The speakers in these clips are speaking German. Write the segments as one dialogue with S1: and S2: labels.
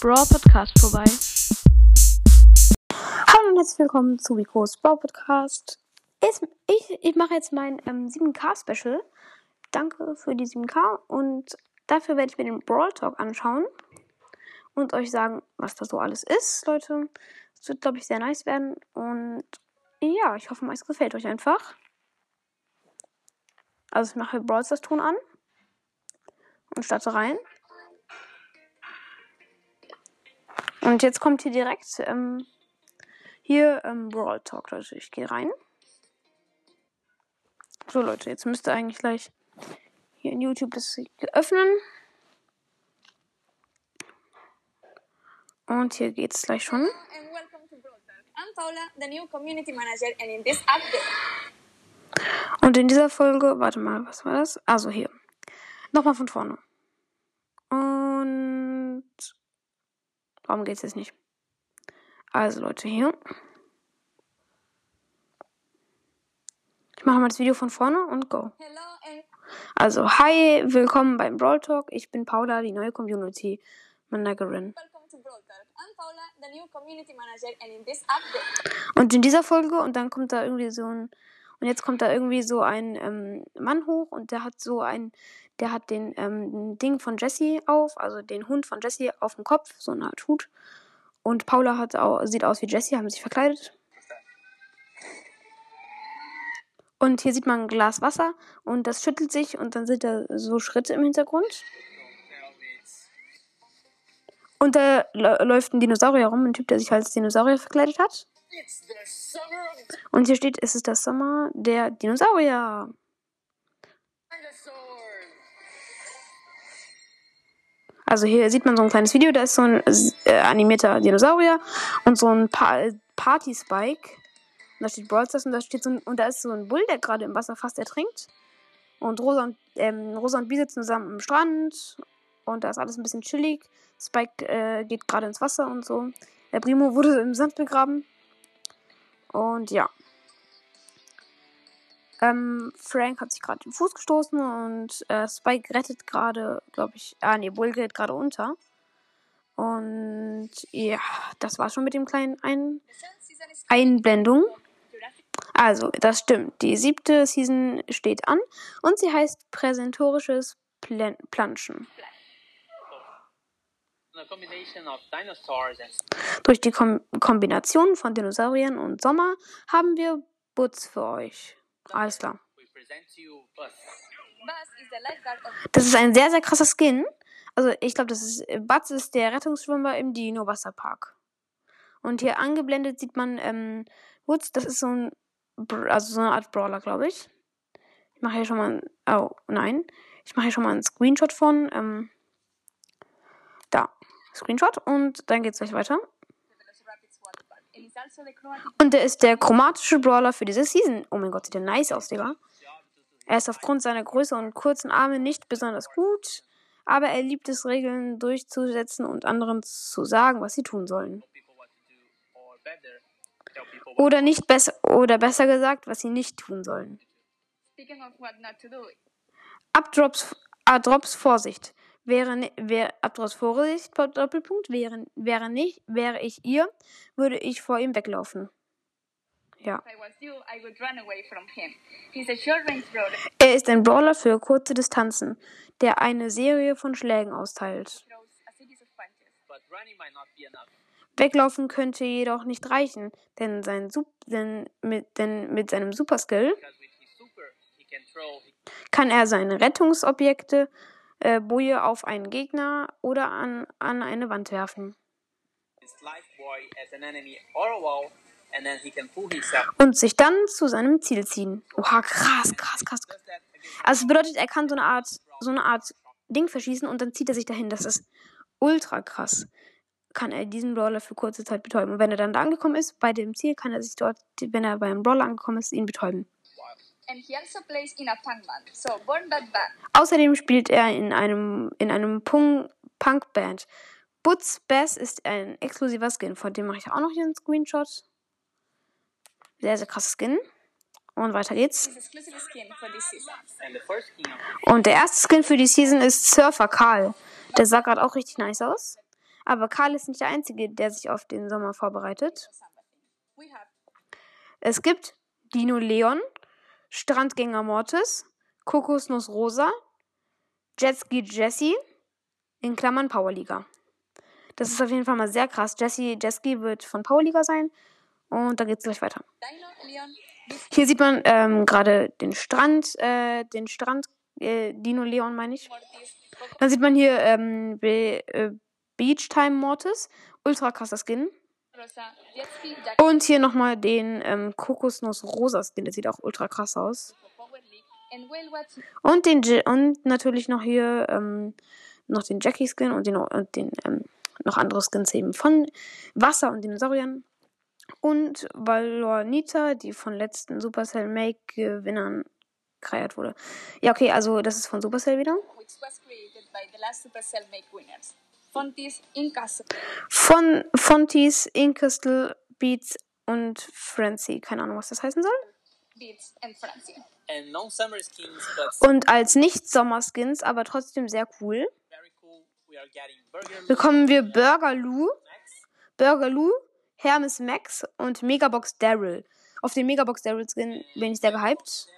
S1: Brawl Podcast vorbei. Hallo und herzlich willkommen zu Vicos Brawl Podcast. Ich, ich, ich mache jetzt mein ähm, 7K Special. Danke für die 7K und dafür werde ich mir den Brawl Talk anschauen und euch sagen, was da so alles ist, Leute. Es wird, glaube ich, sehr nice werden und ja, ich hoffe, es gefällt euch einfach. Also ich mache Brawl Stars Ton an und starte rein. Und jetzt kommt hier direkt ähm, hier ähm, Brawl Talk, Leute. Ich gehe rein. So, Leute, jetzt müsste eigentlich gleich hier in YouTube das öffnen. Und hier geht's gleich schon. I'm Paula, the new community manager, and in this update. Und in dieser Folge, warte mal, was war das? Also hier. Nochmal von vorne. Warum geht's jetzt nicht? Also Leute, hier. Ich mache mal das Video von vorne und go. Also, hi, willkommen beim Brawl Talk. Ich bin Paula, die neue Community Managerin. Und in dieser Folge, und dann kommt da irgendwie so ein, und jetzt kommt da irgendwie so ein ähm, Mann hoch und der hat so ein, der hat den ähm, Ding von Jesse auf, also den Hund von Jesse auf dem Kopf, so eine Art Hut. Und Paula hat auch, sieht aus wie Jesse, haben sich verkleidet. Und hier sieht man ein Glas Wasser und das schüttelt sich und dann sind da so Schritte im Hintergrund. Und da läuft ein Dinosaurier rum, ein Typ, der sich als Dinosaurier verkleidet hat. Und hier steht, es ist das Sommer der Dinosaurier. Also hier sieht man so ein kleines Video, da ist so ein äh, animierter Dinosaurier und so ein pa Party-Spike. Und da steht Brawl Stars und da steht so ein, und da ist so ein Bull, der gerade im Wasser fast ertrinkt. Und Rosa und, ähm, Rosa und B sitzen zusammen am Strand. Und da ist alles ein bisschen chillig. Spike äh, geht gerade ins Wasser und so. Der Primo wurde im Sand begraben. Und ja. Ähm, Frank hat sich gerade den Fuß gestoßen und äh, Spike rettet gerade, glaube ich. Ah, nee, Bull gerät gerade unter. Und ja, das war schon mit dem kleinen Ein Einblendung. Also, das stimmt. Die siebte Season steht an und sie heißt Präsentorisches Plan Planschen. Durch die Kom Kombination von Dinosauriern und Sommer haben wir Butz für euch. Alles klar. Das ist ein sehr, sehr krasser Skin. Also ich glaube, das ist Butz ist der Rettungsschwimmer im Dino Wasserpark. Und hier angeblendet sieht man ähm, Woods, das ist so ein also so eine Art Brawler, glaube ich. Ich mache hier schon mal ein, oh nein, ich mache hier schon mal einen Screenshot von ähm. Screenshot und dann geht's gleich weiter. Und der ist der chromatische Brawler für diese Season. Oh mein Gott, sieht der nice aus, Digga. Er ist aufgrund seiner Größe und kurzen Arme nicht besonders gut, aber er liebt es, Regeln durchzusetzen und anderen zu sagen, was sie tun sollen. Oder nicht besser oder besser gesagt, was sie nicht tun sollen. Abdrops, Abdrops Vorsicht wäre, wäre Abdros Vorsicht, Doppelpunkt, wäre, wäre nicht, wäre ich ihr, würde ich vor ihm weglaufen. Ja. Er ist ein Brawler für kurze Distanzen, der eine Serie von Schlägen austeilt. Weglaufen könnte jedoch nicht reichen, denn, sein Sup denn, mit, denn mit seinem Superskill kann er seine Rettungsobjekte äh, Boje auf einen Gegner oder an, an eine Wand werfen. Und sich dann zu seinem Ziel ziehen. Oha, krass, krass, krass. Also das bedeutet, er kann so eine Art, so eine Art Ding verschießen und dann zieht er sich dahin. Das ist ultra krass. Kann er diesen Brawler für kurze Zeit betäuben. Und wenn er dann da angekommen ist, bei dem Ziel, kann er sich dort, wenn er beim Brawler angekommen ist, ihn betäuben. Also Außerdem spielt er in einem, in einem Punk-Band. Butz Bass ist ein exklusiver Skin, von dem mache ich auch noch hier einen Screenshot. Sehr, sehr krasser Skin. Und weiter geht's. Und der erste Skin für die Season ist Surfer Karl. Der sah gerade auch richtig nice aus. Aber Karl ist nicht der Einzige, der sich auf den Sommer vorbereitet. Es gibt Dino Leon, Strandgänger Mortis, Kokosnuss Rosa, Jetski Jessie, in Klammern Powerliga. Das ist auf jeden Fall mal sehr krass. Jessie Jetski wird von Powerliga sein. Und da geht es gleich weiter. Hier sieht man ähm, gerade den Strand, äh, den Strand, äh, Dino Leon meine ich. Dann sieht man hier ähm, Be äh, Beach Time Mortis, ultra krasser Skin. Und hier nochmal den ähm, Kokosnuss Rosa Skin, der sieht auch ultra krass aus. Und den und natürlich noch hier ähm, noch den Jackie Skin und den, und den ähm, noch andere Skins eben von Wasser und Dinosauriern. Und Valornita, die von letzten Supercell Make Gewinnern kreiert wurde. Ja, okay, also das ist von Supercell wieder. Von Fontis, Inkastle, Beats und Frenzy. Keine Ahnung, was das heißen soll. Und als Nicht-Sommer-Skins, aber trotzdem sehr cool, bekommen wir Burger Lou, Burger Lou, Hermes Max und Megabox Daryl. Auf den Megabox Daryl Skin bin ich sehr gehypt.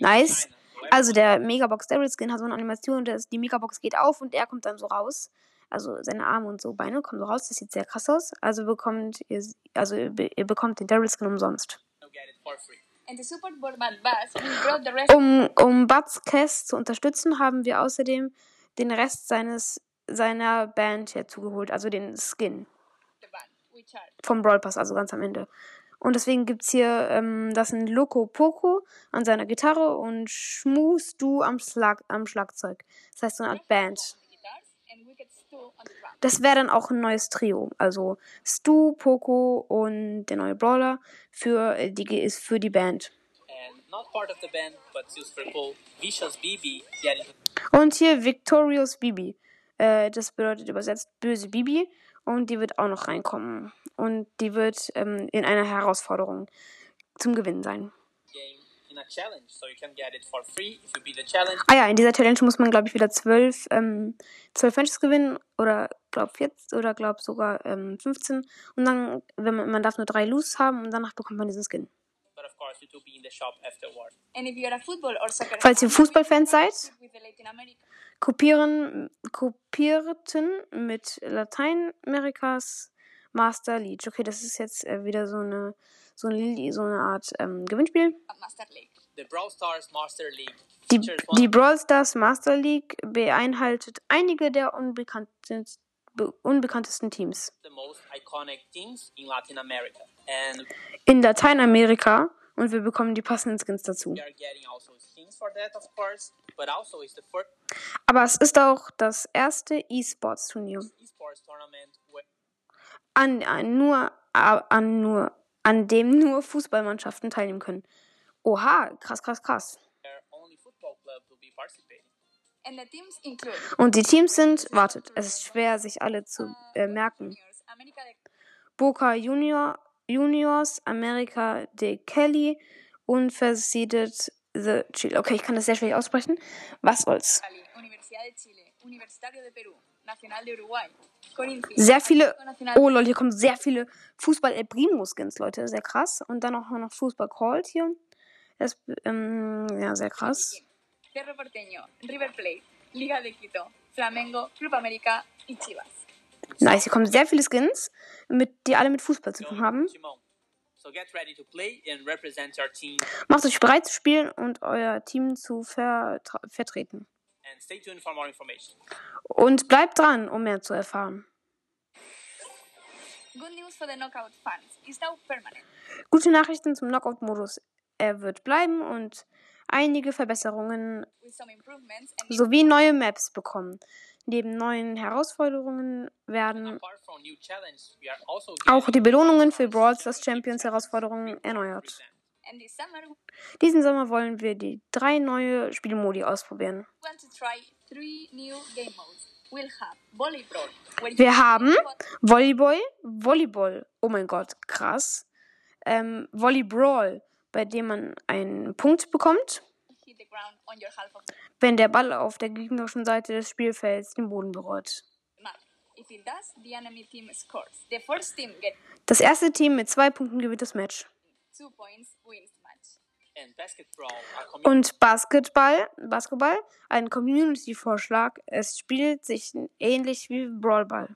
S1: Nice. Also der Megabox Daryl Skin hat so eine Animation, dass die Megabox geht auf und er kommt dann so raus. Also seine Arme und so Beine kommen so raus. Das sieht sehr krass aus. Also bekommt ihr, also ihr bekommt den Daryl Skin umsonst. Um, um Buds Cast zu unterstützen, haben wir außerdem den Rest seines seiner Band herzugeholt, also den Skin. Vom Brawl Pass, also ganz am Ende. Und deswegen gibt es hier, ähm, das sind Loco Poco an seiner Gitarre und Schmus Du am, Schlag, am Schlagzeug. Das heißt so eine Art Band. Das wäre dann auch ein neues Trio. Also Stu, Poco und der neue Brawler für die, ist für die Band. Und hier Victorious Bibi. Äh, das bedeutet übersetzt böse Bibi. Und die wird auch noch reinkommen. Und die wird ähm, in einer Herausforderung zum Gewinnen sein. Ah ja, in dieser Challenge muss man, glaube ich, wieder zwölf, ähm, zwölf Matches gewinnen oder glaube 14 oder glaube sogar ähm, 15. Und dann, wenn man, man darf nur drei Lose haben und danach bekommt man diesen Skin. Falls ihr Fußballfans seid, kopieren, kopierten mit Lateinamerikas Master League. Okay, das ist jetzt äh, wieder so eine so eine, so eine Art ähm, Gewinnspiel. Die, die Brawl Stars Master League beinhaltet einige der unbekannten, unbekanntesten Teams. In Lateinamerika und wir bekommen die passenden Skins dazu. Also Aber es ist auch das erste E-Sports-Turnier. An, an, nur, an, nur, an dem nur Fußballmannschaften teilnehmen können. Oha, krass, krass, krass. Und die Teams sind, wartet, es ist schwer, sich alle zu uh, äh, merken. Boca Junior, Juniors, America de Kelly, Unversiedet the Chile. Okay, ich kann das sehr schwer aussprechen. Was soll's? Sehr viele. Oh lol, hier kommen sehr viele Fußball El Primo Skins, Leute. Sehr krass. Und dann auch noch Fußball Called hier. Das, ähm, ja, sehr krass. Cerro Porteño, River Plate, Liga de Quito, Flamengo, Club América y Chivas. Nice, hier kommen sehr viele Skins, mit, die alle mit Fußball zu tun haben. Macht euch bereit zu spielen und euer Team zu vertreten. Und bleibt dran, um mehr zu erfahren. Gute Nachrichten zum Knockout-Modus. Er wird bleiben und einige Verbesserungen sowie neue Maps bekommen. Neben neuen Herausforderungen werden also auch die Belohnungen für Brawl Stars Champions Herausforderungen erneuert. Diesen Sommer wollen wir die drei neue Spielmodi ausprobieren. Wir haben Volleyball, Volleyball, oh mein Gott, krass. Ähm, Volleyball, bei dem man einen Punkt bekommt, wenn der Ball auf der gegnerischen Seite des Spielfelds den Boden berührt. Das erste Team mit zwei Punkten gewinnt das Match.
S2: basketball,
S1: Und Basketball, Basketball, ein Community-Vorschlag. Es spielt sich ähnlich wie Brawlball.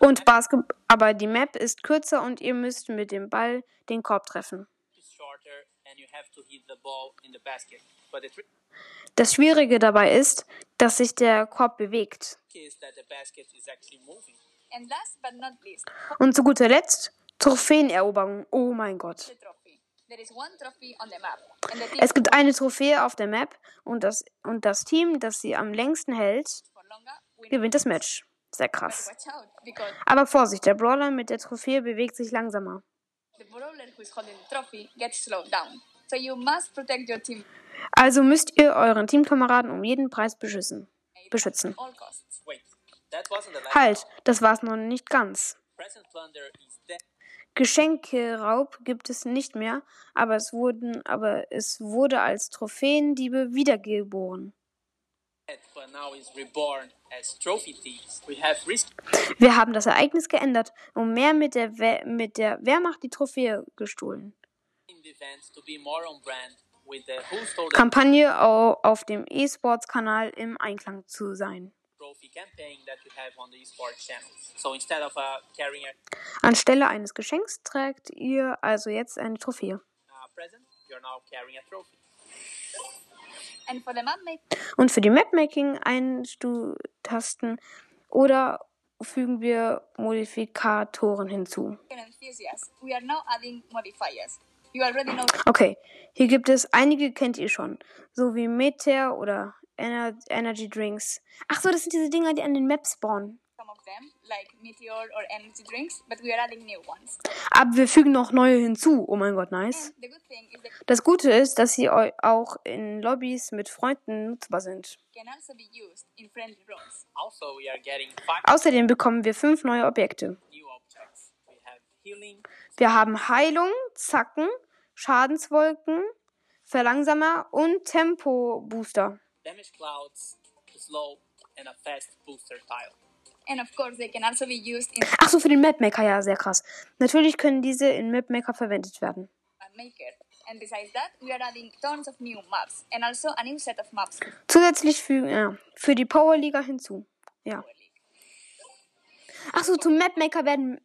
S1: Und Basket aber die Map ist kürzer und ihr müsst mit dem Ball den Korb treffen. Das Schwierige dabei ist, dass sich der Korb bewegt. Und zu guter Letzt Trophäeneroberung. Oh mein Gott. Es gibt eine Trophäe auf der Map und das, und das Team, das sie am längsten hält, gewinnt das Match. Sehr krass. Aber Vorsicht, der Brawler mit der Trophäe bewegt sich langsamer.
S3: The brawler who is holding the trophy gets slowed down. So you must protect your team
S1: Also müsst ihr euren Teamkameraden um jeden Preis beschützen. beschützen. Halt, das war's noch nicht ganz. Geschenkeraub gibt es nicht mehr, aber es wurden, aber es wurde als Trophäendiebe wiedergeboren. Wir haben das Ereignis geändert und mehr mit der, We mit der Wehrmacht die Trophäe gestohlen. Kampagne au- auf dem E-Sports-Kanal im Einklang zu sein.
S2: Uh, carrying a
S1: Anstelle eines Geschenks trägt ihr also jetzt eine Trophäe. Und für die Mapmaking einstu-Tasten oder fügen wir Modifikatoren hinzu. Okay, hier gibt es einige, kennt ihr schon, so wie Meteor oder Ener Energy Drinks. Ach so, das sind diese Dinger, die an den Maps spawnen.
S3: Some of them, like Meteor or energy drinks, but we are adding new ones.
S1: Aber wir fügen noch neue hinzu. Oh mein Gott, nice.
S3: And the good thing is that
S1: Das Gute ist, dass sie auch in Lobbys mit Freunden nutzbar sind.
S3: can also be used in friendly rooms.
S2: Also, we are getting five
S1: Außerdem bekommen wir fünf neue Objekte.
S2: new objects. We have healing,
S1: Wir haben Heilung, Zacken, Schadenswolken, Verlangsamer und Tempo-Booster.
S2: damage clouds, slow, and a fast booster tile.
S3: And of course, they can also be used in
S1: Ach so, für den Mapmaker, ja, sehr krass. Natürlich können diese in Mapmaker verwendet werden.
S3: Map Maker. And besides that, we are adding tons of new maps and also a new set of maps for
S1: Zusätzlich fügen, ja, für die Powerliga hinzu. Ja.
S3: Power League.
S1: Ach so, zum Mapmaker werden.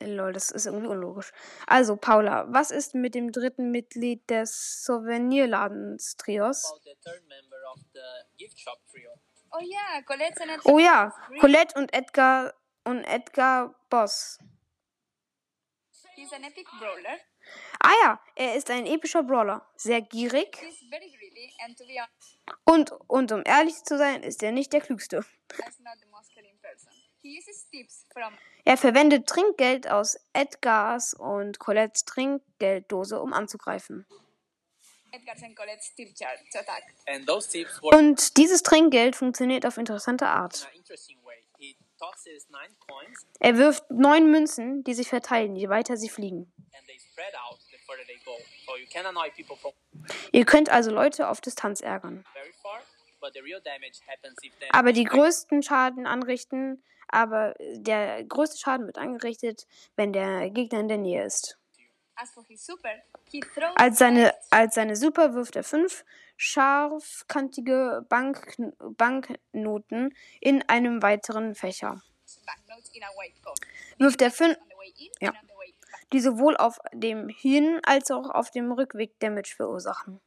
S1: Lol, das ist irgendwie unlogisch. Also, Paula, was ist mit dem dritten Mitglied des Souvenirladens Trios?
S2: About the third member of the gift shop trio.
S3: Oh yeah, Colette's an
S1: Oh ja, Colette und Edgar und Edgar Boss.
S3: He's an epic brawler.
S1: Ah ja, er ist ein epischer Brawler. Sehr gierig. Und, und um ehrlich zu sein, ist er nicht der Klügste.
S3: He
S1: Er verwendet Trinkgeld aus Edgars und Colettes Trinkgelddose, um anzugreifen. Und dieses Trinkgeld funktioniert auf interessante
S2: in
S1: Art. Er wirft neun Münzen, die sich verteilen, je weiter sie fliegen. Ihr könnt also Leute auf Distanz ärgern. Aber die größten Schaden anrichten, aber der größte Schaden wird angerichtet, wenn der Gegner in der Nähe ist. Als seine, als seine Super wirft er fünf scharfkantige Bank, Banknoten in einem weiteren Fächer. Wirft er fünf, Ja. die sowohl auf dem Hin- als auch auf dem Rückweg Damage verursachen.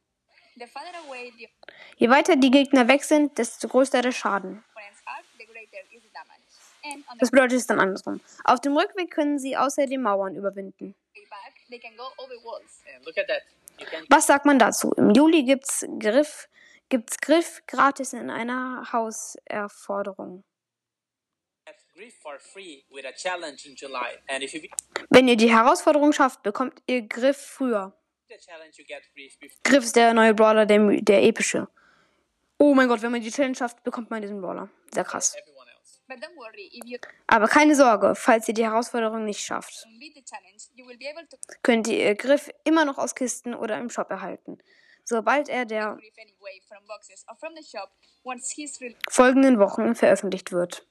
S1: Je weiter die Gegner weg sind, desto größer der Schaden. Das bedeutet es dann andersrum. Auf dem Rückweg können sie außerdem Mauern überwinden. Was sagt man dazu? Im Juli gibt's Griff, gibt's Griff gratis in einer Hauserforderung. Wenn ihr die Herausforderung schafft, bekommt ihr Griff früher. Griff ist der neue Brawler, der, der epische. Oh mein Gott, wenn man die Challenge schafft, bekommt man diesen Brawler. Sehr krass. Aber keine Sorge, falls ihr die Herausforderung nicht schafft, könnt ihr Griff immer noch aus Kisten oder im Shop erhalten. sobald er der folgenden Wochen veröffentlicht wird.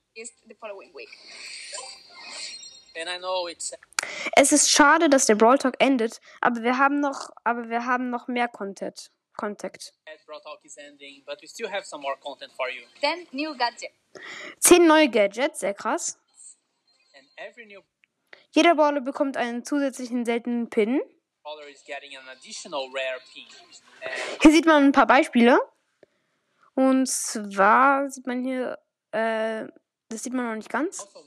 S1: Es ist schade, dass der Brawl Talk endet, aber wir haben noch, aber wir haben noch mehr Content. Contact.
S2: sad Brawl Talk is ending, but we still have some more content for you.
S3: 10 new gadgets.
S1: Zehn neue Gadgets, sehr krass.
S2: And every new
S1: Jeder Brawler bekommt einen zusätzlichen seltenen Pin.
S2: brawler is getting an additional rare pin. And
S1: Hier sieht man ein paar Beispiele. Und zwar sieht man hier, äh, das sieht man noch nicht ganz.
S2: also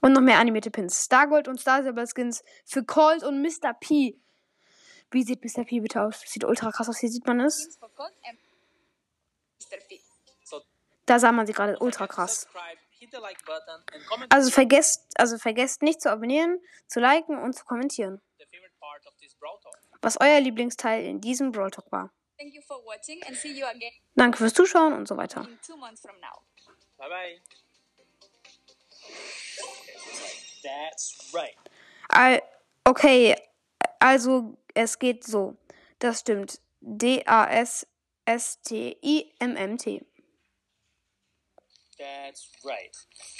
S1: Und noch mehr animierte Pins. Stargold und Star Silver Skins für Colt und Mr. P. Wie sieht Mr. P bitte aus? Sieht ultra krass aus. Hier sieht man es. Da sah man sie gerade ultra krass. Also vergesst, also vergesst nicht zu abonnieren, zu liken und zu kommentieren. Was euer Lieblingsteil in diesem Brawl Talk war.
S3: Thank you for watching and see you again
S1: Danke fürs Zuschauen und so weiter.
S2: Bye bye.
S4: That's right.
S1: Al okay, also es geht so. Das stimmt. D-A-S-S-T-I-M-M-T.
S4: That's right.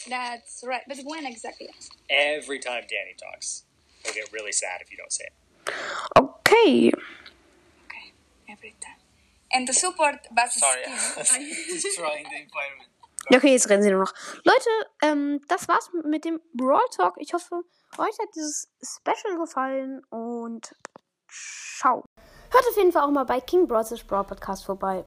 S3: That's right. But when exactly?
S4: Every time Danny talks, he'll get really sad if you don't say it.
S1: Okay.
S3: Okay, every time. And the support Bass's
S2: Sorry,
S3: skin,
S2: destroying the environment.
S1: Okay, jetzt reden sie nur noch. Leute, ähm, das war's mit dem Brawl Talk. Ich hoffe, euch hat dieses Special gefallen und ciao. Hört auf jeden Fall auch mal bei King Brawls Brawl Podcast vorbei.